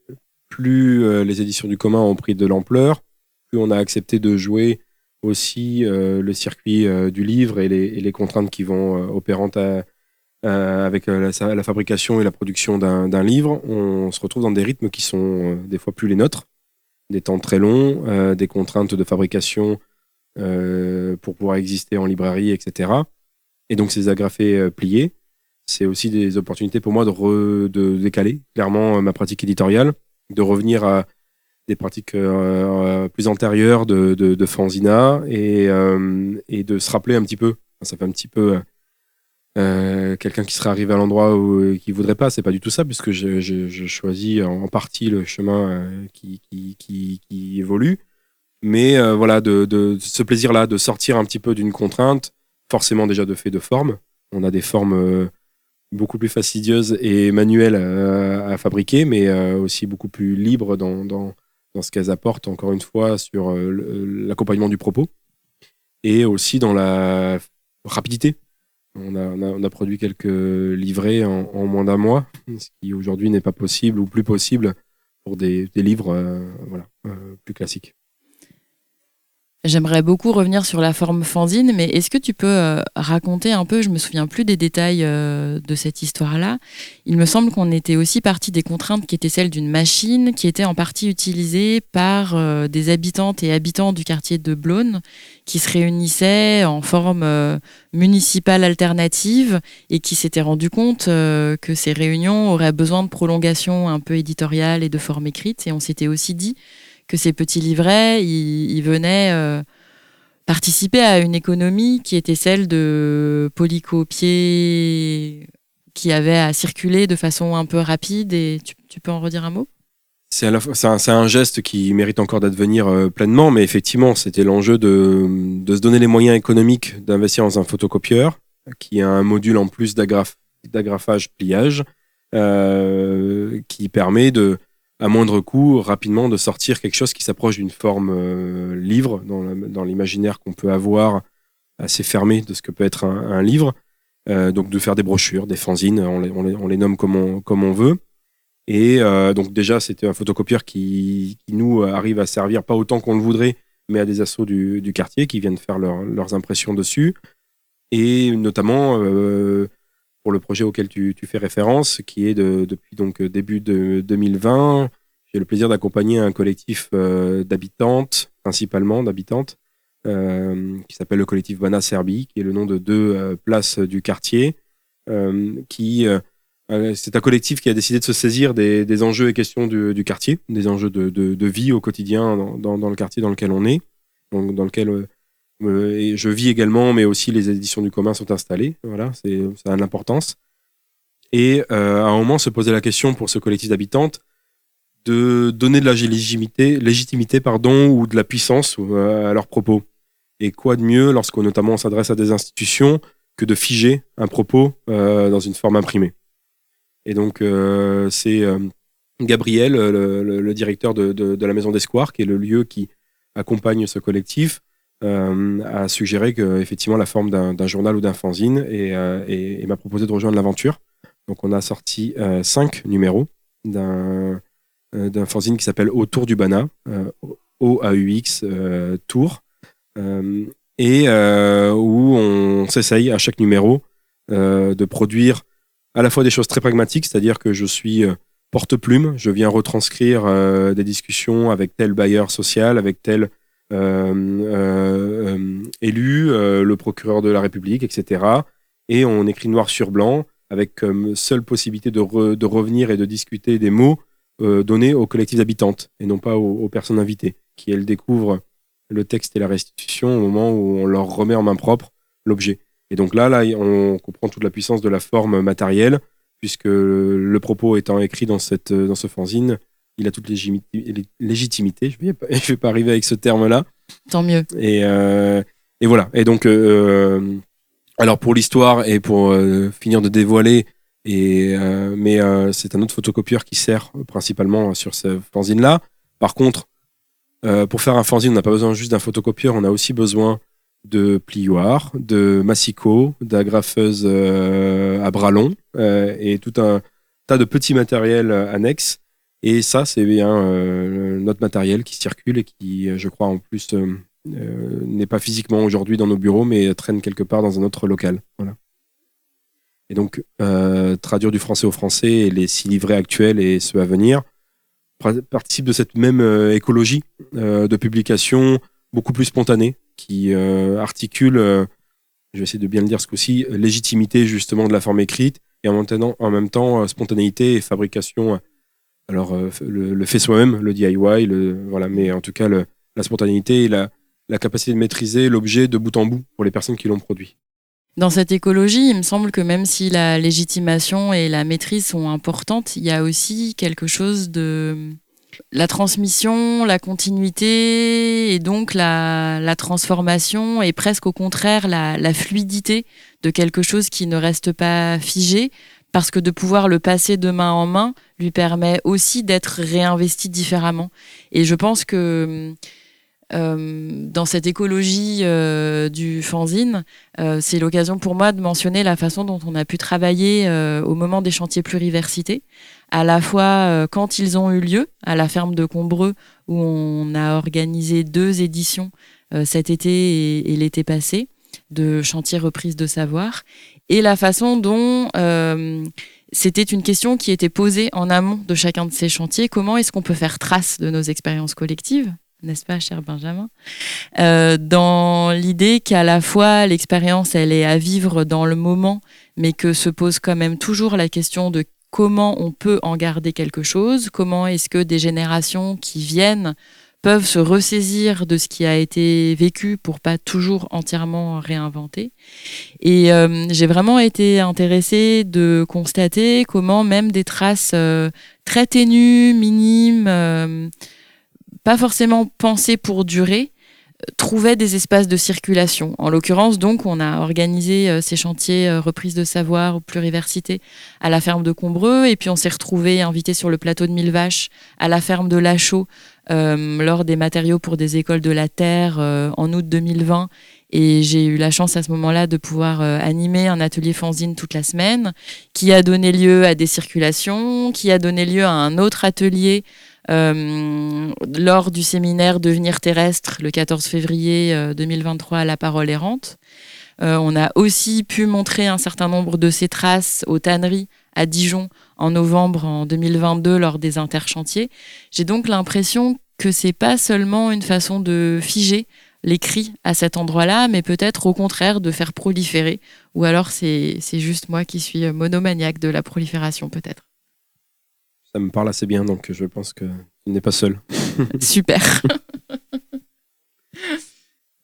[SPEAKER 1] plus euh, les éditions du commun ont pris de l'ampleur, plus on a accepté de jouer aussi euh, le circuit euh, du livre et les, contraintes qui vont euh, opérantes euh, avec euh, la, fabrication et la production d'un livre, on se retrouve dans des rythmes qui sont euh, des fois plus les nôtres, des temps très longs, euh, des contraintes de fabrication euh, pour pouvoir exister en librairie, etc. Et donc ces agrafés euh, pliés, c'est aussi des opportunités pour moi de, de décaler clairement euh, ma pratique éditoriale, de revenir à des pratiques euh, euh, plus antérieures de, de, de fanzina et, et de se rappeler un petit peu. Ça fait un petit peu quelqu'un qui serait arrivé à l'endroit où qui voudrait pas. C'est pas du tout ça, puisque je, je, choisis en partie le chemin qui, qui, qui, qui évolue. Mais voilà, de, de ce plaisir-là, de sortir un petit peu d'une contrainte, forcément déjà de fait de forme. On a des formes beaucoup plus fastidieuses et manuelles euh, à fabriquer, mais euh, aussi beaucoup plus libres dans, dans, dans ce qu'elles apportent, encore une fois, sur euh, l'accompagnement du propos et aussi dans la rapidité. On a, on a, produit quelques livrets en, moins d'un mois, ce qui aujourd'hui n'est pas possible ou plus possible pour des, des livres voilà, plus classiques.
[SPEAKER 2] J'aimerais beaucoup revenir sur la forme fanzine, mais est-ce que tu peux euh, raconter un peu, je me souviens plus des détails euh, de cette histoire-là, il me semble qu'on était aussi parti des contraintes qui étaient celles d'une machine qui était en partie utilisée par euh, des habitantes et habitants du quartier de Blône qui se réunissaient en forme municipale alternative et qui s'étaient rendu compte que ces réunions auraient besoin de prolongation un peu éditoriale et de forme écrite. Et on s'était aussi dit que ces petits livrets, ils, venaient euh, participer à une économie qui était celle de polycopier qui avait à circuler de façon un peu rapide. Et tu, peux en redire un mot?
[SPEAKER 1] C'est un, un geste qui mérite encore d'advenir euh, pleinement, mais effectivement, c'était l'enjeu de, se donner les moyens économiques d'investir dans un photocopieur qui a un module en plus d'agraf- d'agrafage pliage euh, qui permet de, à moindre coût, rapidement de sortir quelque chose qui s'approche d'une forme euh, livre dans l'imaginaire qu'on peut avoir assez fermé de ce que peut être un, livre. Euh, donc de faire des brochures, des fanzines, on les, on les, nomme comme on, comme on veut. Et euh, donc déjà, c'était un photocopieur qui, nous arrive à servir pas autant qu'on le voudrait, mais à des assos du, du quartier qui viennent faire leur- leurs impressions dessus. Et notamment pour le projet auquel tu, fais référence, qui est de, depuis donc début de 2020, j'ai le plaisir d'accompagner un collectif euh, d'habitantes, principalement d'habitantes, euh, qui s'appelle le collectif Bana Serbie, qui est le nom de deux euh, places du quartier, euh, qui euh, euh, c'est un collectif qui a décidé de se saisir des, enjeux et questions du, quartier, des enjeux de, vie au quotidien dans, le quartier dans lequel on est, donc dans lequel euh, euh, et je vis également, mais aussi les éditions du commun sont installées. Voilà, c'est ça a de l'importance. Et euh, à un moment se poser la question pour ce collectif d'habitantes de donner de la légitimité, légitimité pardon, ou de la puissance euh, à leurs propos. Et quoi de mieux lorsqu'on notamment s'adresse à des institutions que de figer un propos euh, dans une forme imprimée. Et donc euh, c'est euh, Gabriel, le, directeur de, la Maison d'Espoir, qui est le lieu qui accompagne ce collectif, euh, a suggéré que effectivement la forme d'un journal ou d'un fanzine et, euh, et- m'a proposé de rejoindre l'aventure. Donc on a sorti euh, cinq numéros d'un euh, fanzine qui s'appelle Autour du Bana, euh, O-A-U-X, euh, Tour, euh, et euh, où on s'essaye à chaque numéro euh, de produire à la fois des choses très pragmatiques, c'est-à-dire que je suis euh, porte-plume, je viens retranscrire euh, des discussions avec tel bailleur social, avec tel euh, euh, euh, élu, euh, le procureur de la République, etc. Et on écrit noir sur blanc avec comme seule possibilité de, re- de revenir et de discuter des mots euh, donnés aux collectives habitantes et non pas aux, aux personnes invitées, qui elles découvrent le texte et la restitution au moment où on leur remet en main propre l'objet. Et donc là, là, on comprend toute la puissance de la forme matérielle, puisque le propos étant écrit dans, cette, dans ce fanzine, il a toute légitimité. Je ne vais, pas- (laughs) je vais pas arriver avec ce terme-là.
[SPEAKER 2] Tant mieux.
[SPEAKER 1] Et, euh, et voilà. Et donc, euh, alors pour l'histoire et pour euh, finir de dévoiler, et, euh, mais euh, c'est un autre photocopieur qui sert principalement sur ce fanzine-là. Par contre, euh, pour faire un fanzine, on n'a pas besoin juste d'un photocopieur, on a aussi besoin de plioirs, de massicots, d'agrafeuses euh, à bras longs euh, et tout un tas de petits matériels euh, annexes. Et ça, c'est bien euh, notre matériel qui circule et qui, euh, je crois, en plus, euh, n'est pas physiquement aujourd'hui dans nos bureaux, mais traîne quelque part dans un autre local. Voilà. Et donc, euh, traduire du français au français et les six livrets actuels et ceux à venir participent de cette même écologie de publication beaucoup plus spontanée qui articule, je vais essayer de bien le dire ce coup-ci, légitimité justement de la forme écrite et en même temps, en même temps spontanéité et fabrication. Alors, euh, le, fait soi-même, le DIY, voilà, mais en tout cas, la spontanéité et la, capacité de maîtriser l'objet de bout en bout pour les personnes qui l'ont produit.
[SPEAKER 2] Dans cette écologie, il me semble que même si la légitimation et la maîtrise sont importantes, il y a aussi quelque chose de la transmission, la continuité et donc la, transformation et presque au contraire la fluidité de quelque chose qui ne reste pas figé parce que de pouvoir le passer de main en main permet aussi d'être réinvesti différemment. Et je pense que euh, dans cette écologie euh, du fanzine, euh, c'est l'occasion pour moi de mentionner la façon dont on a pu travailler au moment des chantiers pluriversité, à la fois quand ils ont eu lieu à la ferme de Combreux, où on a organisé deux éditions cet été et, l'été passé de chantiers reprise de savoir, et la façon dont c'était une question qui était posée en amont de chacun de ces chantiers. Comment est-ce qu'on peut faire trace de nos expériences collectives n'est-ce pas, cher Benjamin? Euh, Dans l'idée qu'à la fois l'expérience, elle est à vivre dans le moment, mais que se pose quand même toujours la question de comment on peut en garder quelque chose, comment est-ce que des générations qui viennent peuvent se ressaisir de ce qui a été vécu pour pas toujours entièrement réinventer. Et euh, j'ai vraiment été intéressée de constater comment même des traces euh, très ténues, minimes, euh, pas forcément pensées pour durer, trouvaient des espaces de circulation. En l'occurrence, donc, on a organisé ces chantiers reprise de savoir ou pluriversité à la ferme de Combreux, et puis on s'est retrouvés invités sur le plateau de Mille Vaches à la ferme de Lachaud lors des matériaux pour des écoles de la Terre euh, en août 2020. Et j'ai eu la chance à ce moment-là de pouvoir euh, animer un atelier fanzine toute la semaine, qui a donné lieu à des circulations, qui a donné lieu à un autre atelier euh, lors du séminaire Devenir terrestre le 14 février euh, 2023 à La Parole errante. Euh, on a aussi pu montrer un certain nombre de ces traces aux tanneries à Dijon en novembre en 2022 lors des interchantiers. J'ai donc l'impression que c'est pas seulement une façon de figer l'écrit à cet endroit-là, mais peut-être au contraire de faire proliférer. Ou alors c'est juste moi qui suis monomaniaque de la prolifération peut-être.
[SPEAKER 1] Ça me parle assez bien, donc je pense que tu n'es pas seul. (laughs) (laughs)
[SPEAKER 2] Super.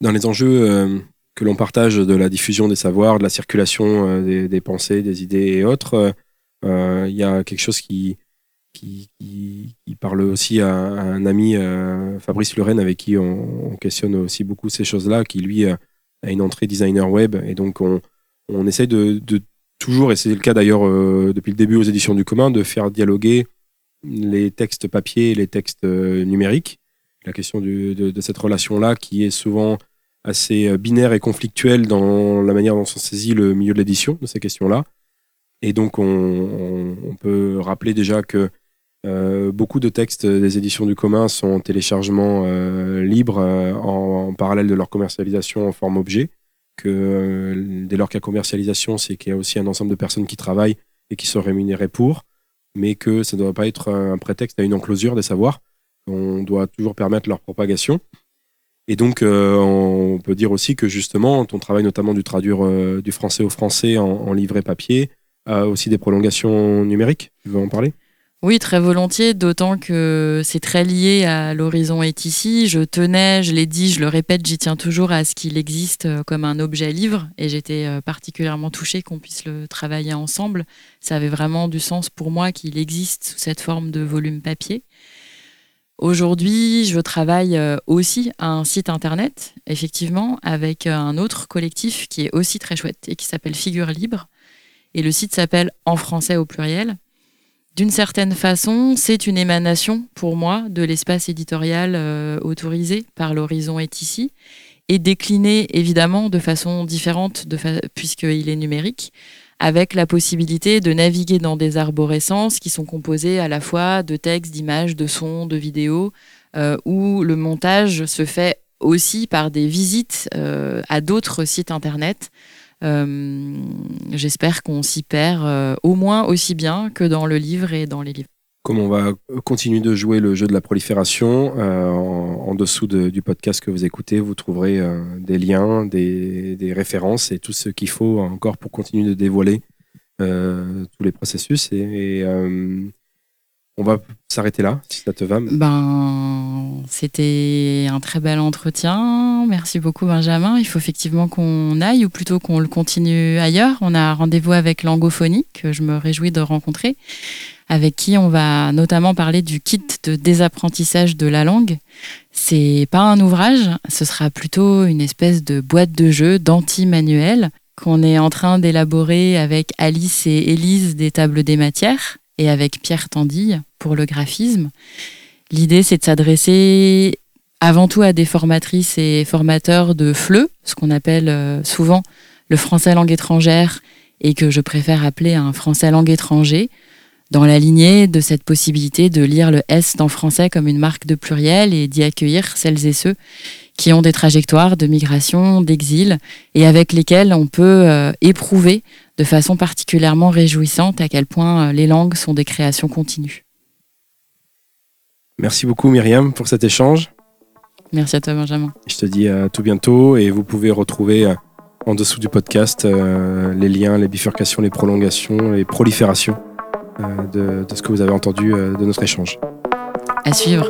[SPEAKER 1] Dans les enjeux euh, que l'on partage de la diffusion des savoirs, de la circulation euh, des, des pensées, des idées et autres, euh, il y a quelque chose qui, parle aussi à, un ami, euh, Fabrice Lorraine, avec qui on, on questionne aussi beaucoup ces choses-là, qui lui euh, a une entrée designer web. Et donc, on, on essaye de, toujours, et c'est le cas d'ailleurs euh, depuis le début aux éditions du commun, de faire dialoguer les textes papier et les textes euh, numériques. La question de, de cette relation-là qui est souvent assez euh, binaire et conflictuelle dans la manière dont on saisit le milieu de l'édition de ces questions-là. Et donc, on, on- on peut rappeler déjà que euh, beaucoup de textes des éditions du commun sont en téléchargement euh, libre euh, en, parallèle de leur commercialisation en forme objet. Que dès lors qu'il y a commercialisation, c'est qu'il y a aussi un ensemble de personnes qui travaillent et qui sont rémunérées pour, mais que ça ne doit pas être un prétexte à une enclosure des savoirs. On doit toujours permettre leur propagation. Et donc, on peut dire aussi que justement, ton travail notamment du traduire du français au français en, en livret papier aussi des prolongations numériques. Tu veux en parler?
[SPEAKER 2] Oui, très volontiers, d'autant que c'est très lié à l'horizon est ici. Je tenais, je l'ai dit, je le répète, j'y tiens toujours à ce qu'il existe euh, comme un objet livre et j'étais euh, particulièrement touchée qu'on puisse le travailler ensemble. Ça avait vraiment du sens pour moi qu'il existe sous cette forme de volume papier. Aujourd'hui, je travaille euh, aussi à un site internet, effectivement, avec euh, un autre collectif qui est aussi très chouette et qui s'appelle Figure Libre. Et le site s'appelle En français au pluriel. D'une certaine façon, c'est une émanation pour moi de l'espace éditorial euh, autorisé par l'horizon est ici et décliné évidemment de façon différente puisqu'il est numérique avec la possibilité de naviguer dans des arborescences qui sont composées à la fois de textes, d'images, de sons, de vidéos, euh, où le montage se fait aussi par des visites euh, à d'autres sites internet J'espère qu'on s'y perd euh, au moins aussi bien que dans le livre et dans les livres.
[SPEAKER 1] Comme on va continuer de jouer le jeu de la prolifération, euh, en, dessous de- du podcast que vous écoutez, vous trouverez euh, des liens, des, références et tout ce qu'il faut encore pour continuer de dévoiler euh, tous les processus. Euh, on va s'arrêter là, si ça te va.
[SPEAKER 2] Ben, c'était un très bel entretien. Merci beaucoup, Benjamin. Il faut effectivement qu'on aille, ou plutôt qu'on le continue ailleurs. On a rendez-vous avec Langophonie, que je me réjouis de rencontrer, avec qui on va notamment parler du kit de désapprentissage de la langue. C'est pas un ouvrage, ce sera plutôt une espèce de boîte de jeu d'anti-manuel qu'on est en train d'élaborer avec Alice et Élise des tables des matières et avec Pierre Tandille pour le graphisme. L'idée, c'est de s'adresser avant tout à des formatrices et formateurs de FLE, ce qu'on appelle euh, souvent le français langue étrangère et que je préfère appeler un français langue étranger, dans la lignée de cette possibilité de lire le S dans français comme une marque de pluriel et d'y accueillir celles et ceux qui ont des trajectoires de migration, d'exil, et avec lesquels on peut euh, éprouver de façon particulièrement réjouissante à quel point euh, les langues sont des créations continues.
[SPEAKER 1] Merci beaucoup Myriam pour cet échange.
[SPEAKER 2] Merci à toi Benjamin.
[SPEAKER 1] Je te dis à tout bientôt et vous pouvez retrouver euh, en dessous du podcast euh, les liens, les bifurcations, les prolongations, les proliférations euh, de, de ce que vous avez entendu de notre échange.
[SPEAKER 2] À suivre.